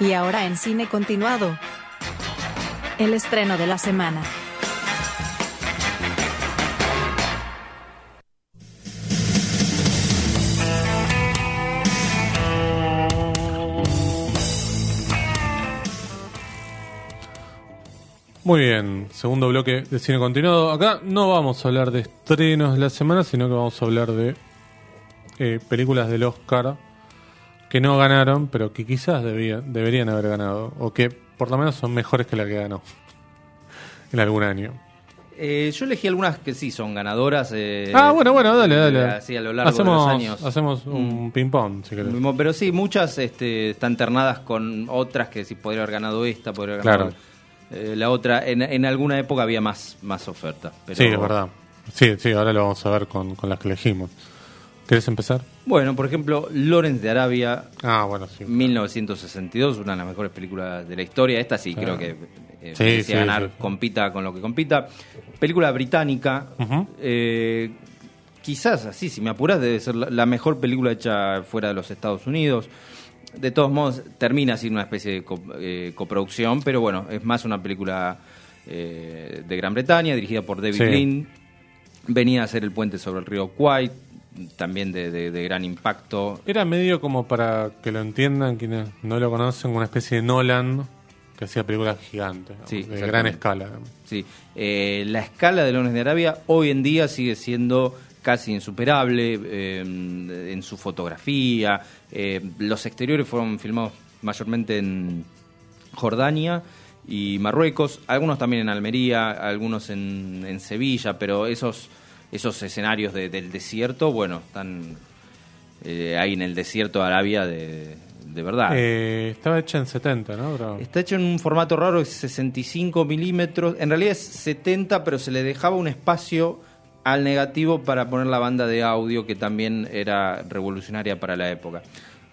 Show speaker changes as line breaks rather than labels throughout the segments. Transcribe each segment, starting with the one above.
Y ahora en cine continuado. El estreno de la semana.
Muy bien, segundo bloque de cine continuado. Acá no vamos a hablar de estrenos de la semana, sino que vamos a hablar de eh, películas del Oscar que no ganaron, pero que quizás debían, deberían haber ganado, o que por lo menos son mejores que la que ganó en algún año.
Eh, yo elegí algunas que sí son ganadoras. eh,
ah, bueno, bueno, dale, dale.
Así a lo largo
hacemos,
de los años.
Hacemos un ping-pong, si querés.
Pero sí, muchas este, están ternadas con otras que sí podría haber ganado esta, podría haber ganado eh, la otra. En, en alguna época había más, más oferta. Pero...
Sí, es verdad. Sí, sí, ahora lo vamos a ver con, con las que elegimos. ¿Querés empezar?
Bueno, por ejemplo, Lawrence de Arabia,
Ah, bueno, sí.
1962, una de las mejores películas de la historia. Esta sí,
Claro.
creo que eh,
Sí,
ganar, compita con lo que compita. Película británica. Eh, quizás así, si me apuras, debe ser la, la mejor película hecha fuera de los Estados Unidos. De todos modos, termina siendo una especie de co- eh, coproducción, pero bueno, es más una película eh, de Gran Bretaña, dirigida por David. Lean. Venía a hacer el puente sobre el río Kwai, también de, de- de gran impacto.
Era medio como para que lo entiendan quienes no lo conocen, una especie de Nolan que hacía películas gigantes.
Sí,
de gran escala.
Sí, eh, la escala de Leones de Arabia hoy en día sigue siendo casi insuperable eh, en su fotografía. eh, los exteriores fueron filmados mayormente en Jordania y Marruecos, algunos también en Almería, algunos en, en Sevilla, pero esos, esos escenarios de- del desierto, bueno, están eh, ahí en el desierto de Arabia de, de verdad.
Eh, estaba hecha en 70, ¿no? Pero-
Está hecho en un formato raro, es 65 milímetros. En realidad es 70, pero se le dejaba un espacio al negativo para poner la banda de audio, que también era revolucionaria para la época.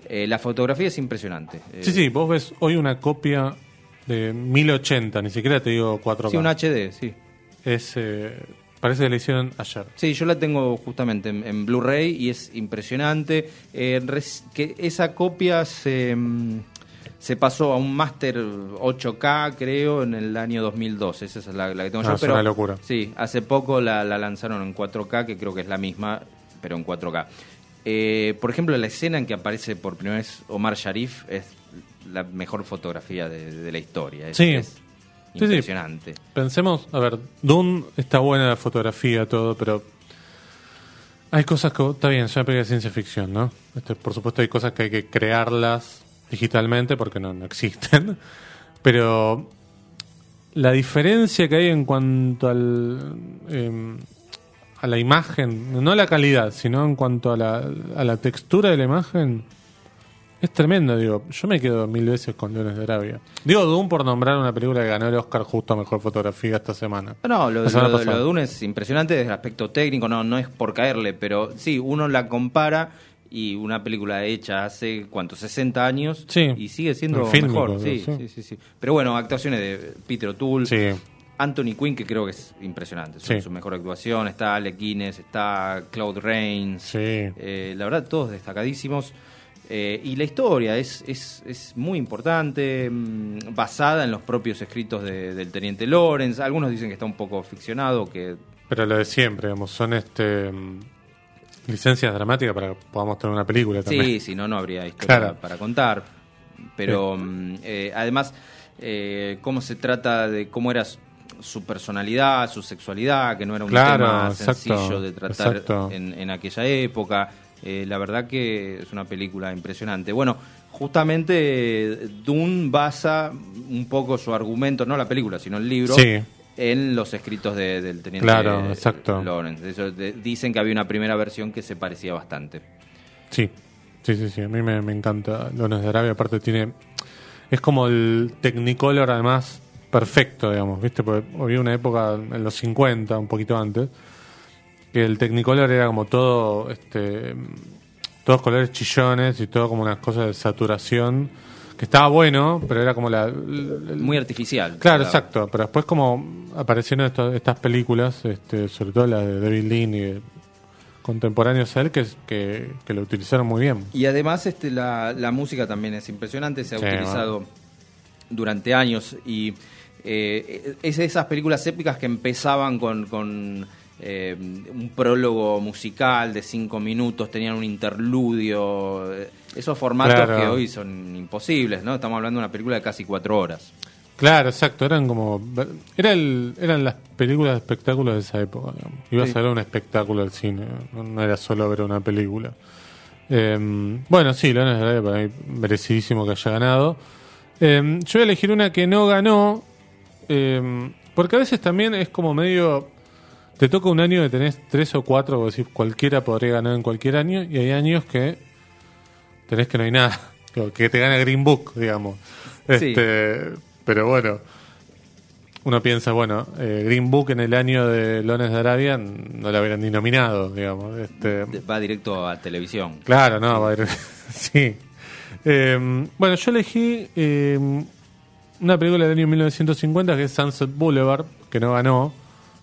Eh, la fotografía es impresionante.
Sí, sí, vos ves hoy una copia de 1080, ni siquiera te digo 4K.
Sí, un HD, sí.
Es, eh, parece que la hicieron ayer.
Sí, yo la tengo justamente en, en Blu-ray y es impresionante. Eh, res- que esa copia se, mm, se pasó a un máster 8K, creo, en el año 2012. Esa es la, la que tengo
Ah,
yo.
es
Pero,
una locura.
Sí, hace poco la, la lanzaron en 4K, que creo que es la misma, pero en 4K. Eh, por ejemplo, la escena en que aparece por primera vez Omar Sharif es la mejor fotografía de, de la historia. Es,
Sí.
es
Sí, sí.
impresionante.
Pensemos, a ver, Dune está buena la fotografía, todo, pero hay cosas que, está bien, es una película de ciencia ficción, ¿no? Este, por supuesto hay cosas que hay que crearlas digitalmente porque no, no existen, pero la diferencia que hay en cuanto al, em, a la imagen, no la calidad, sino en cuanto a la, a la textura de la imagen, es tremendo, digo. Yo me quedo mil veces con Leones de Arabia. Digo Doom por nombrar una película que ganó el Oscar justo a Mejor Fotografía esta semana.
No, lo,
semana
lo- de Dune es impresionante desde el aspecto técnico, no, no es por caerle, pero sí, uno la compara y una película hecha hace, ¿cuánto? 60 años
Sí.
y sigue siendo
fílmico,
mejor. Sí,
sí.
sí. Pero bueno, actuaciones de Peter O'Toole,
Sí.
Anthony Quinn, que creo que es impresionante, su,
Sí.
su mejor actuación, está Alec Guinness, está Claude Rains,
Sí.
eh, la verdad todos destacadísimos. Eh, y la historia es, es, es muy importante, mm, basada en los propios escritos de- del teniente Lawrence. Algunos dicen que está un poco ficcionado, que
Pero lo de siempre, digamos, son este mm, licencias dramáticas para que podamos tener una película también.
sí, si no, no habría historia
Claro.
para contar. Pero mm, eh, además, eh, cómo se trata de cómo era su- personalidad, su sexualidad, que no era un
Claro,
tema
exacto,
sencillo de tratar en, en aquella época. Eh, la verdad que es una película impresionante. Bueno, justamente eh, Dune basa un poco su argumento, no la película, sino el libro,
Sí.
en los escritos de- del teniente
Claro, exacto.
Lawrence. Eso, de- dicen que había una primera versión que se parecía bastante.
Sí, sí, sí, sí. A mí me, me encanta Leones de Arabia. Aparte tiene... Es como el Technicolor además perfecto, digamos, ¿viste? Porque había una época en los 50, un poquito antes, que el Technicolor era como todo, este, todos colores chillones y todo como unas cosas de saturación, que estaba bueno, pero era como la...
Muy artificial.
Claro,
La-
exacto. Pero después como aparecieron esto- estas películas, este, sobre todo las de David Lean y contemporáneos a él que, que, que lo utilizaron muy bien.
Y además este, la, la música también es impresionante, se ha
Sí,
utilizado durante años y eh, es de esas películas épicas que empezaban con, con, eh, un prólogo musical de cinco minutos, tenían un interludio, eh, esos formatos
Claro.
que hoy son imposibles, ¿no? Estamos hablando de una película de casi cuatro horas.
Claro, exacto, eran como era el, eran las películas de espectáculos de esa época. digamos. Ibas
Sí.
a ver un espectáculo al cine, no, era solo ver una película. Eh, bueno, sí, Leones de para mí merecidísimo que haya ganado. Eh, yo voy a elegir una que no ganó, eh, porque a veces también es como medio te toca un año que tenés tres o cuatro, vos decís cualquiera podría ganar en cualquier año, y hay años que tenés que no hay nada, que- te gana Green Book, digamos.
Sí.
Este, pero bueno, uno piensa, bueno, eh, Green Book en el año de Lones de Arabia no la hubieran ni nominado, digamos. Este,
Va directo a televisión.
Claro, no, va ir- sí. Eh, bueno, yo elegí eh, una película del año 1950 que es Sunset Boulevard, que no ganó,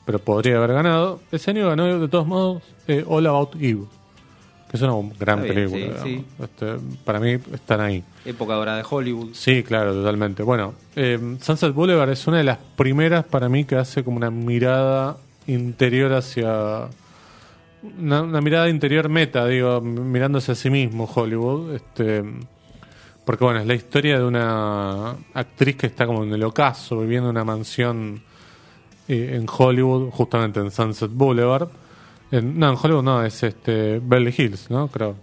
pero podría haber ganado. Ese año ganó, de todos modos, eh, All About Eve, que es una gran
bien,
película.
sí.
Este, para mí están ahí.
Época dorada de Hollywood.
Sí, claro, totalmente. Bueno, eh, Sunset Boulevard es una de las primeras para mí que hace como una mirada interior hacia. Una, una mirada interior meta, digo, mirándose a sí mismo Hollywood. Este, porque bueno, es la historia de una actriz que está como en el ocaso, viviendo en una mansión eh, en Hollywood, justamente en Sunset Boulevard. En- no, en Hollywood no, es este Beverly Hills, ¿no? Creo.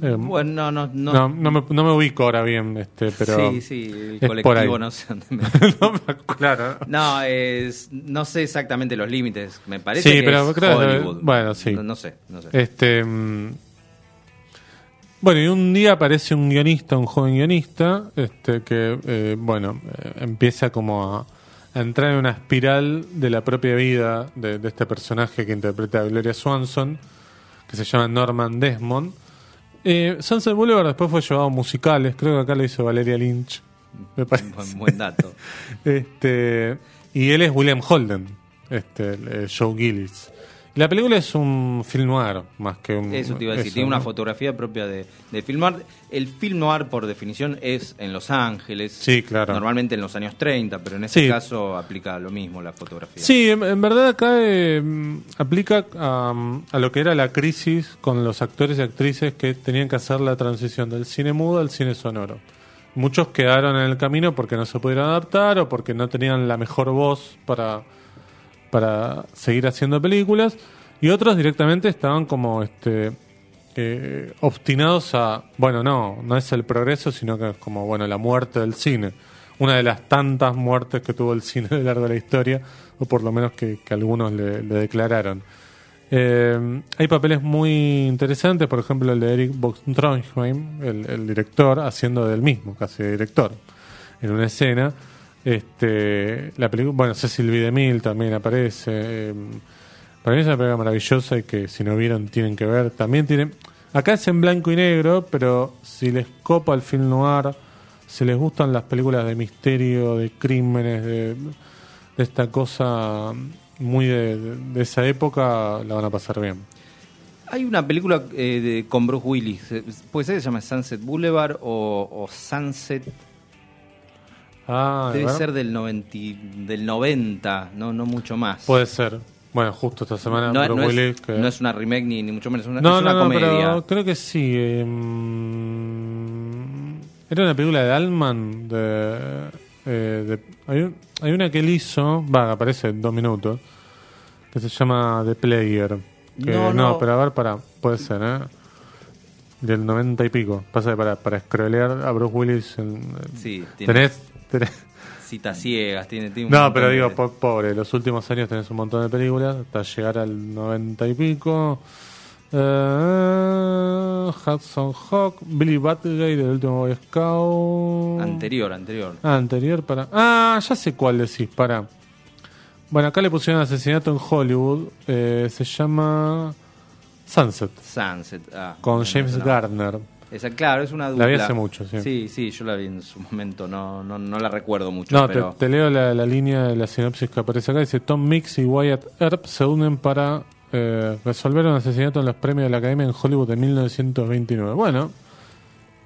Eh,
Bueno, no, no, no.
no, no me, no me ubico ahora bien, este, pero.
sí, sí, el
es
colectivo no sé dónde me-
No claro.
No, es, no sé exactamente los límites. Me parece
Sí,
que
pero
es
creo que-
Hollywood.
bueno, sí.
No, no sé, no sé.
Este. mm, Bueno, y un día aparece un guionista, un joven guionista, este, que, eh, bueno, eh, empieza como a, a entrar en una espiral de la propia vida de, de este personaje que interpreta a Gloria Swanson, que se llama Norman Desmond. Eh, Sunset Boulevard después fue llevado a musicales, creo que acá lo hizo Valeria Lynch, me parece.
Buen, buen dato.
Este, y él es William Holden, este, el Joe Gillis. La película es un film noir, más que un.
Eso te iba a decir.
eso,
Tiene una fotografía propia de, de film noir. El film noir, por definición, es en Los Ángeles.
Sí, claro.
Normalmente en los años 30, pero en este
Sí.
caso aplica lo mismo la fotografía.
Sí, en, en verdad acá eh, aplica a, a lo que era la crisis con los actores y actrices que tenían que hacer la transición del cine mudo al cine sonoro. Muchos quedaron en el camino porque no se pudieron adaptar o porque no tenían la mejor voz para, para seguir haciendo películas y otros directamente estaban como este eh, obstinados a bueno no no es el progreso sino que es como bueno la muerte del cine. Una de las tantas muertes que tuvo el cine a lo largo de la historia o por lo menos que, algunos le, declararon. Eh, hay papeles muy interesantes por ejemplo el de Eric Trondheim el, el director haciendo del mismo casi de director en una escena este la película bueno Cecil B. DeMille también aparece eh, para mí es una película maravillosa y que si no vieron tienen que ver. También tiene. Acá es en blanco y negro, pero si les copa el film noir, si les gustan las películas de misterio, de crímenes, de, esta cosa muy de, esa época, la van a pasar bien.
Hay una película eh, de, con Bruce Willis. eh, Puede ser que se llama Sunset Boulevard o Sunset.
Ah,
Debe ser del, 90, y- del 90, no, no mucho más.
Puede ser. Bueno, justo esta semana,
no,
Bruce
no
Willis,
es,
que-
no es una remake ni, ni mucho menos, una,
No,
es una
no,
comedia.
pero creo que sí. eh, mm, era una película de Alman. De, eh, de- hay, un- hay una que él hizo, va, aparece en dos minutos, que se llama The Player. Que,
No,
no, pero a ver, para, puede ser, ¿eh? Del noventa y pico. Pasa que para, para scrollear a Bruce Willis. En,
Sí, tiene
tenés-
citas ciegas, tiene, tiene
no, pero
de-
digo, po- pobre, los últimos años tenés un montón de películas, hasta llegar al noventa y pico. Eh, Hudson Hawk, Billy Batley del último Boy Scout.
Anterior, anterior.
Ah, anterior para. Ah, ya sé cuál decís, para. Bueno, acá le pusieron asesinato en Hollywood. eh, se llama Sunset,
Sunset. Ah,
con James
no.
Gardner.
Esa, claro, es una
La
dupla.
vi hace mucho, sí.
Sí, sí, yo la vi en su momento, no, no, no la recuerdo mucho,
No, te,
pero...
te leo la, la línea de la sinopsis que aparece acá. Dice: Tom Mix y Wyatt Earp se unen para eh, resolver un asesinato en los premios de la Academia en Hollywood de 1929. Bueno,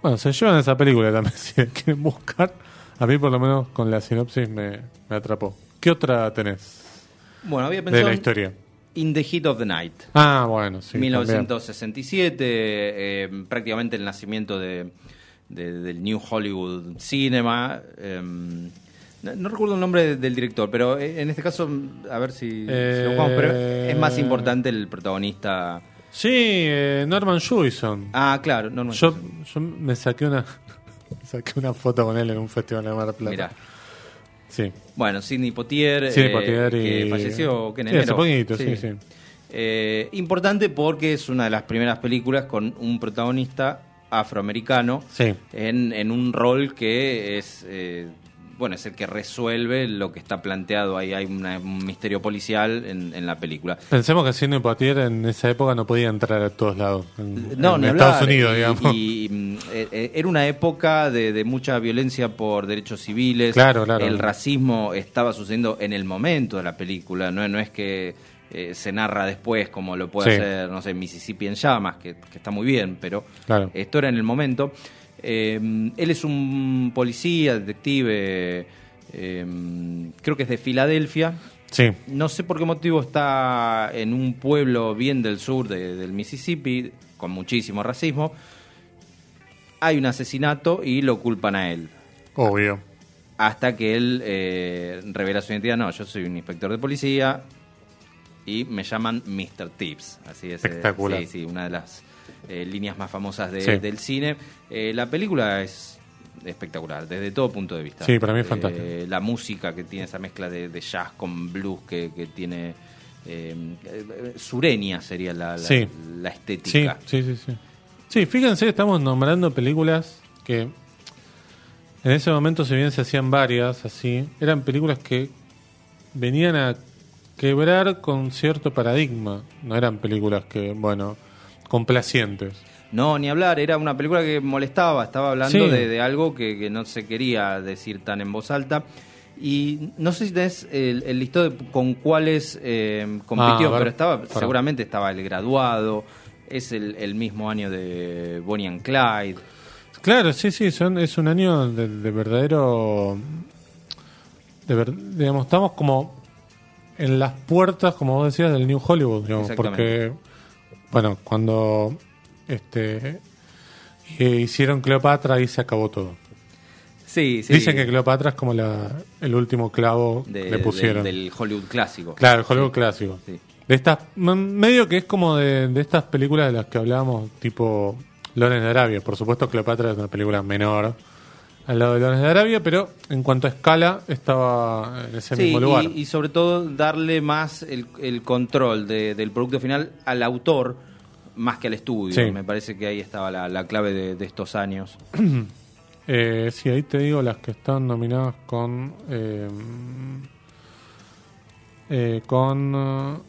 bueno, se llevan esa película también si la quieren buscar. A mí por lo menos con la sinopsis me, me atrapó. ¿Qué otra tenés
Bueno, había
de
pensado
la
en
historia?
In the Heat of the Night.
Ah, bueno, sí. también.
1967, eh, prácticamente el nacimiento de, de- del New Hollywood Cinema. eh, no, no recuerdo el nombre de- del director, pero eh, en este caso, a ver si, si lo buscamos, pero es más importante el protagonista.
Sí, eh, Norman Jewison.
Ah, claro, no, no.
yo, yo me saqué una me saqué una foto con él en un festival de Mar Plata.
Mirá.
Sí.
Bueno, Sidney Poitier,
Sidney
eh,
Poitier y-
que falleció que en
Sí, hace
enero.
poquito, sí, sí.
Eh, importante porque es una de las primeras películas con un protagonista afroamericano en, en un rol que es eh, bueno es el que resuelve lo que está planteado ahí hay una- un misterio policial en, en la película
Pensemos que Sidney Poitier en esa época no podía entrar a todos lados. En,
no,
en Estados
hablar.
Unidos,
Y-
digamos.
Y, mm, eh, eh, era una época de, de mucha violencia por derechos civiles.
Claro, claro.
El racismo estaba sucediendo en el momento de la película. No, no es que eh, se narra después como lo puede
Sí.
hacer, no sé, Mississippi en llamas, que, que está muy bien, pero
Claro.
esto era en el momento. Eh, él es un policía, detective, eh, creo que es de Filadelfia.
Sí.
No sé por qué motivo está en un pueblo bien del sur de- del Mississippi, con muchísimo racismo. Hay un asesinato y lo culpan a él.
Obvio.
Hasta que él eh, revela su identidad. No, yo soy un inspector de policía y me llaman Mr. Tips. Así es. eh,
Espectacular.
sí, sí, una de las eh, líneas más famosas de-
Sí.
del cine. Eh, la película es espectacular, desde todo punto de vista.
Sí, para mí es
Eh,
fantástico.
la música que tiene esa mezcla de, de jazz con blues que, que tiene... sureña sería la, la,
Sí.
la estética.
sí, sí, sí. Sí, fíjense estamos nombrando películas que en ese momento, si bien se hacían varias así, eran películas que venían a quebrar con cierto paradigma. No eran películas que, bueno, complacientes.
No, ni hablar, era una película que molestaba, estaba hablando
Sí.
de, de algo que, que no se quería decir tan en voz alta. Y no sé si tenés el, el listado de con cuáles eh, compitió,
Ah, ver,
pero estaba seguramente estaba El Graduado, es el, el mismo año de Bonnie and Clyde.
Claro, sí, sí, son, es un año de, de verdadero... De ver- digamos, estamos como en las puertas, como vos decías, del New Hollywood, digamos, porque. Bueno, cuando este eh, hicieron Cleopatra, ahí se acabó todo.
Sí, sí.
Dicen que Cleopatra es como la, el último clavo
de-
que le pusieron.
de- del Hollywood clásico.
Claro, el Hollywood clásico.
Sí.
De estas, medio que es como de, de estas películas de las que hablábamos, tipo Loren de Arabia. Por supuesto, Cleopatra es una película menor al lado de Loren de Arabia, pero en cuanto a escala, estaba en ese
Sí,
mismo lugar.
Y, y sobre todo darle más el, el control de- del producto final al autor más que al estudio.
Sí.
Me parece que ahí estaba la, la clave de, de estos años.
Eh, sí, ahí te digo las que están nominadas con. eh, eh, con. uh,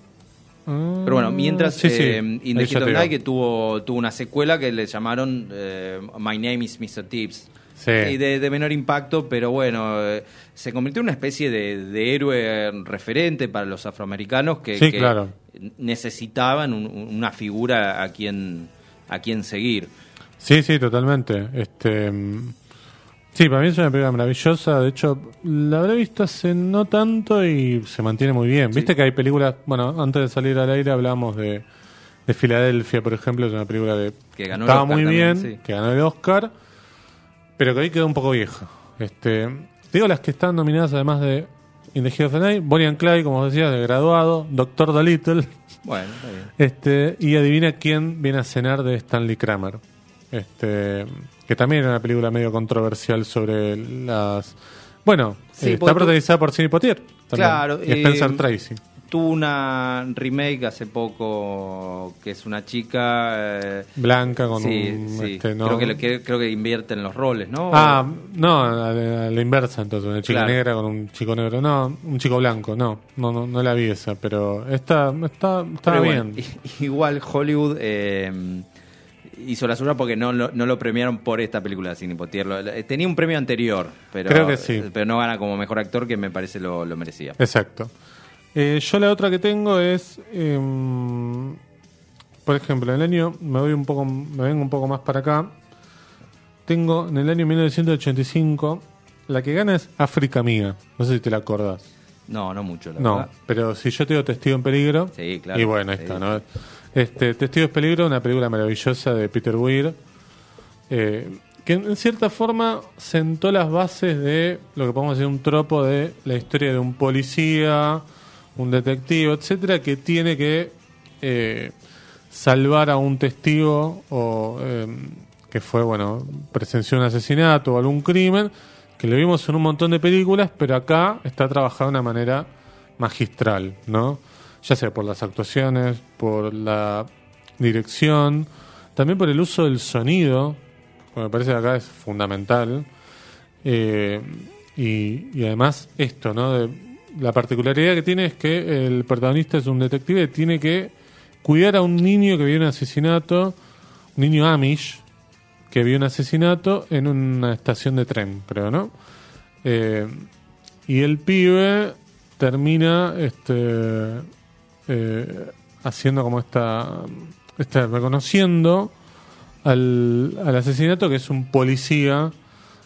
Pero bueno, mientras
Sí, sí,
eh, In the of Night, que tuvo, tuvo una secuela que le llamaron eh, My Name is Mr. Tips.
Sí.
Y de, de menor impacto, pero bueno, eh, se convirtió en una especie de, de héroe referente para los afroamericanos que,
Sí,
que
claro.
necesitaban un- una figura a quien, a quien seguir.
Sí, sí, totalmente. Este, mm, sí, para mí es una película maravillosa. De hecho, la habré visto hace no tanto y se mantiene muy bien. Viste que hay películas, bueno, antes de salir al aire hablábamos de, de Filadelfia, por ejemplo, es una película que,
Que ganó el
estaba
Oscar
muy
también,
bien,
sí.
que ganó el Oscar, pero que hoy quedó un poco vieja. Este, digo las que están nominadas además de In the Heat of the Night, Bonnie and Clyde, como decías, de graduado, Doctor Dolittle.
Bueno, está bien.
Este, y adivina quién viene a cenar de Stanley Kramer. Este, que también era una película medio controversial sobre las. Bueno,
Sí,
eh,
porque
está
tú-
protagonizada por Sidney Poitier. también,
Claro,
Y Spencer
eh,
Tracy.
Tuvo una remake hace poco que es una chica. eh,
Blanca con
sí,
un.
sí.
este, ¿no?
creo, que, le- que- creo que invierten los roles, ¿no?
Ah, no, a la, a la inversa entonces, una chica
Claro.
negra con un chico negro. No, un chico blanco, no, no, no, no la vi esa, pero está, está, está bien.
bueno, igual Hollywood eh, hizo la suya porque no, lo- no lo premiaron por esta película Sidney Poitier. Lo- eh, Tenía un premio anterior, pero,
Creo que sí.
pero no gana como mejor actor que me parece lo, lo merecía.
Exacto. Eh, yo la otra que tengo es, em, por ejemplo, en el año, me voy un poco, me vengo un poco más para acá. Tengo en el año 1985, la que gana es África Mía. No sé si te la acordás.
No, no mucho, la
No,
verdad.
pero si yo te digo Testigo en Peligro.
Sí, claro.
Y bueno,
Sí.
está, ¿no? Este, Testigo en Peligro, una película maravillosa de Peter Weir. eh, que en cierta forma sentó las bases de lo que podemos decir un tropo de la historia de un policía, un detective, etcétera, que tiene que eh, salvar a un testigo o eh, que fue, bueno, presenció un asesinato o algún crimen, que lo vimos en un montón de películas, pero acá está trabajado de una manera magistral, ¿no? Ya sea por las actuaciones, por la dirección, también por el uso del sonido, que me parece que acá es fundamental. Eh, y, y además esto, ¿no? De- la particularidad que tiene es que el protagonista es un detective tiene que cuidar a un niño que vio un asesinato, un niño Amish, que vio un asesinato en una estación de tren, creo, ¿no? Eh, y el pibe termina este eh, haciendo como esta, este, reconociendo al, al asesinato que es un policía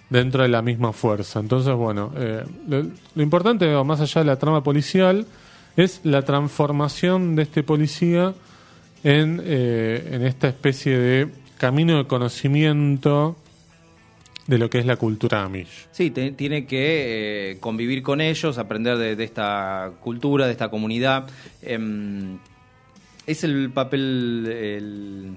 dentro de la misma fuerza. Entonces, bueno, eh, lo, importante, más allá de la trama policial, es la transformación de este policía en, eh, en esta especie de camino de conocimiento de lo que es la cultura Amish.
Sí, tiene que eh, convivir con ellos, aprender de, de esta cultura, de esta comunidad. Em, es el papel, el,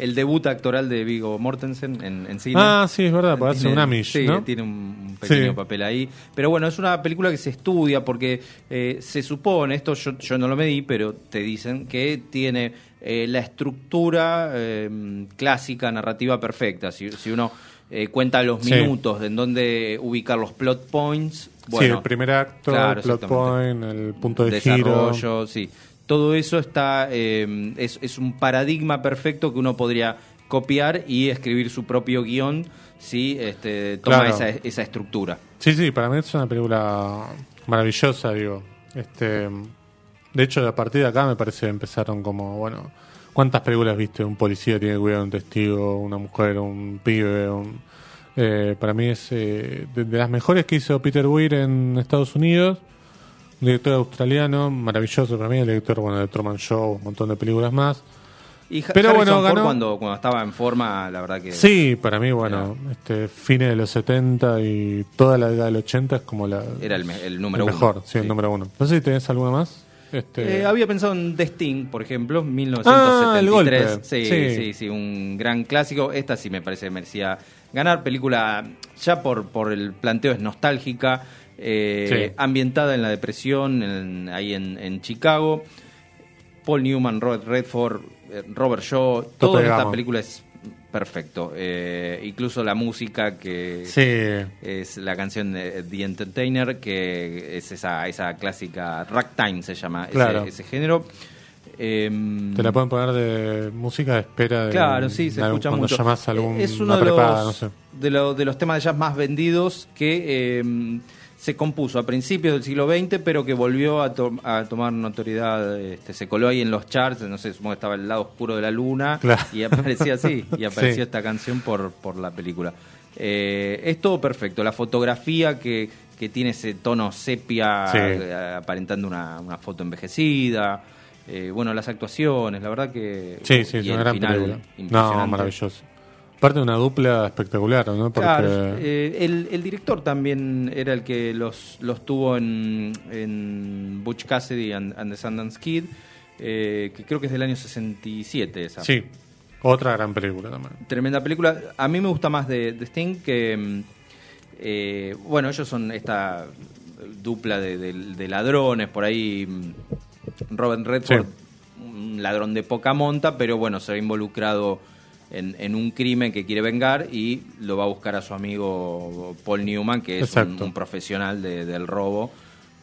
el debut actoral de Vigo Mortensen en, en cine.
Ah, sí, es verdad,
Tiene-
un Amish,
sí,
¿no?
tiene un pequeño
Sí.
papel ahí. Pero bueno, es una película que se estudia porque eh, se supone, esto yo, yo no lo medí, pero te dicen que tiene eh, la estructura eh, clásica, narrativa perfecta. Si, si uno eh, cuenta los
Sí.
minutos de en dónde ubicar los plot points,
sí,
bueno,
el primer acto,
claro,
el plot point, el punto de giro.
desarrollo, sí. Todo eso está eh, es, es un paradigma perfecto que uno podría copiar y escribir su propio guion si este, toma
Claro.
esa, esa estructura.
Sí, sí, para mí es una película maravillosa, digo. Este, de hecho, a partir de acá me parece que empezaron como, bueno, ¿cuántas películas viste? Un policía tiene que cuidar a un testigo, una mujer, un pibe. Un, eh, para mí es eh, de, de las mejores que hizo Peter Weir en Estados Unidos. Un director australiano, maravilloso para mí, el director bueno, de Truman Show, un montón de películas más.
Y
Pero
Harrison
bueno,
Ford
ganó-
cuando, cuando estaba en forma, la verdad que...
Sí, para mí, bueno, este fines de los 70 y toda la década del 80 es como la...
Era el me- el número uno.
mejor, sí, el
Sí.
número uno. No sé si tenés alguna más. Este,
Eh, había pensado en The Sting, por ejemplo,
Ah, el
1973. Sí,
Sí.
sí, sí, un gran clásico. Esta sí me parece que merecía ganar. Película ya por, por el planteo es nostálgica, eh,
Sí.
ambientada en la depresión, en- ahí en, en Chicago. Paul Newman, Robert Redford, eh, Robert Shaw, todo en esta película es perfecto. Eh, incluso la música que
sí,
es la canción de The Entertainer, que es esa, esa clásica ragtime se llama ese-
Claro.
ese, género. Em,
te la pueden poner de música de espera. De,
Claro, sí, se escucha
cuando
mucho.
llamás a algún,
es uno
una
de los,
no sé.
de, lo- de los temas de jazz más vendidos que em, se compuso a principios del siglo XX, pero que volvió a, to- a tomar notoriedad. Este, se coló ahí en los charts, no sé, supongo que estaba el lado oscuro de la luna,
Claro.
y aparecía así, y apareció
Sí.
esta canción por, por la película. Eh, es todo perfecto, la fotografía que, que tiene ese tono sepia,
Sí.
eh, aparentando una, una foto envejecida. eh, bueno, las actuaciones, la verdad que.
Sí, sí,
y
es una gran película. No,
impresionante.
maravilloso. Aparte de una dupla espectacular, ¿no? Porque,
Claro, eh, el, el director también era el que los, los tuvo en, en Butch Cassidy and, and the Sundance Kid, eh, que creo que es del año 67 esa.
sí, otra gran película también.
Tremenda película. A mí me gusta más de, de Sting que... eh, bueno, ellos son esta dupla de, de- de ladrones, por ahí mm, Robert Redford, un ladrón de poca monta, pero bueno, se ve involucrado en, en un crimen que quiere vengar y lo va a buscar a su amigo Paul Newman, que es un, profesional de- del robo.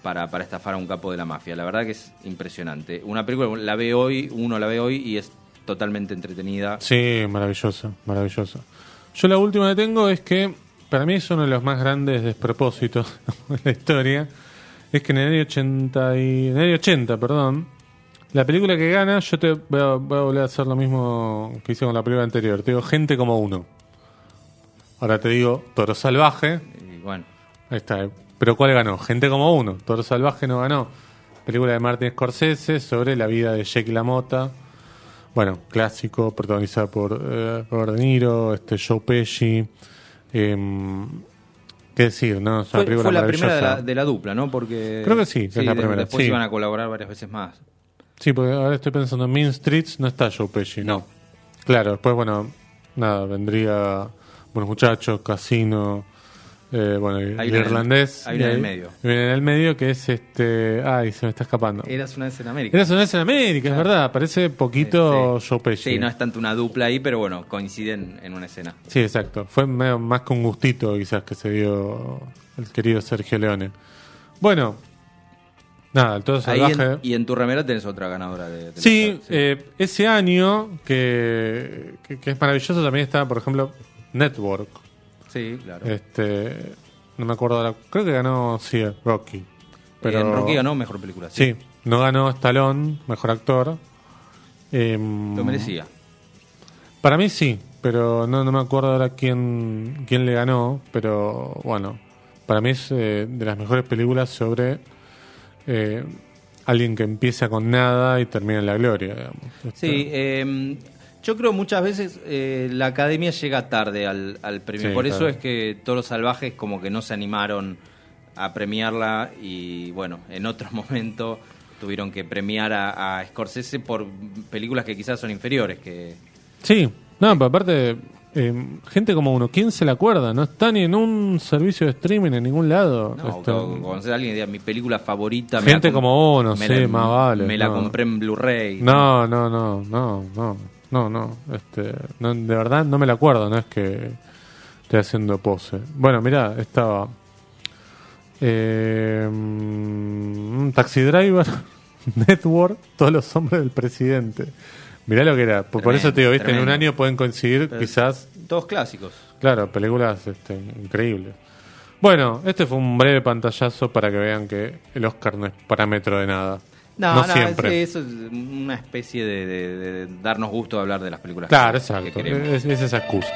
Para, para estafar a un capo de la mafia. La verdad que es impresionante. Una película, la ve hoy, uno la ve hoy y es totalmente entretenida.
Sí, maravilloso, maravilloso. Yo la última que tengo es que para mí es uno de los más grandes despropósitos de la historia. es que en el año 80, y, en el año 80 perdón, la película que gana, yo te voy a, voy a volver a hacer lo mismo que hice con la película anterior. Te digo, gente como uno. Ahora te digo, Toro Salvaje.
Y bueno,
Ahí está. Pero ¿cuál ganó? Gente como uno. Toro Salvaje no ganó. Película de Martin Scorsese sobre la vida de Jake LaMotta. Bueno, clásico, protagonizada por eh, Robert De Niro, este Joe Pesci. em, ¿Qué decir? No, es una
fue,
película
fue la primera de la, de la dupla, ¿no? Porque
Creo que sí, es la
de-
primera,
Después
sí.
iban a colaborar varias veces más.
Sí, porque ahora estoy pensando en Mean Streets, no está Joe Pesci, no. Claro, después, bueno, nada, vendría Buenos Muchachos, Casino, eh, bueno, el
Hay
irlandés.
hay en el medio.
y viene en el medio que es este. Ay, se me está escapando.
Eras una vez en América.
Eras una vez en América, es verdad, parece poquito
Sí.
Joe Pesci.
Sí, no es tanto una dupla ahí, pero bueno, coinciden en una escena.
Sí, exacto. Fue más con gustito quizás que se dio el querido Sergio Leone. Bueno, nada, el todo salvaje.
en- y en tu remera tenés otra ganadora de, de
Sí,
Oscar,
eh, ese año que, que, que es maravilloso también está, por ejemplo, Network.
Sí, claro.
Este, no me acuerdo ahora, creo que ganó sí, Rocky. Pero
en Rocky ganó mejor película.
Sí, no ganó Stallone, mejor actor. Em,
Lo merecía.
Para mí sí, pero no, no me acuerdo ahora quién, quién le ganó, pero bueno, para mí es eh, de las mejores películas sobre eh, alguien que empieza con nada y termina en la gloria. digamos. Este,
Sí, eh, yo creo muchas veces eh, la academia llega tarde al, al premio.
Sí,
Por eso es que todos los salvajes como que no se animaron a premiarla y bueno, en otro momento tuvieron que premiar a, a Scorsese por películas que quizás son inferiores. que
Sí, no, pero aparte, eh, gente como uno, ¿quién se la acuerda? No está ni en un servicio de streaming en ningún lado.
No, conocer a alguien que diga mi película favorita.
Gente como uno, sí,
la-
más vale,
Me la
no.
compré en Blu-ray.
No, no, no, no, no, no, no, este, no, de verdad no me la acuerdo, no es que estoy haciendo pose. Bueno, mira, estaba eh, mm, Taxi Driver, Network, todos los hombres del presidente. Mirá lo que era, por, eso te digo, viste, en un año pueden coincidir
Pero-
quizás,
Todos clásicos.
claro, películas este, increíbles. Bueno, este fue un breve pantallazo para que vean que el Oscar no es parámetro de nada.
No,
No,
no,
siempre.
es- eso es una especie de, de- de darnos gusto de hablar de las películas
Claro,
que-
exacto.
que queremos.
Es, es esa excusa.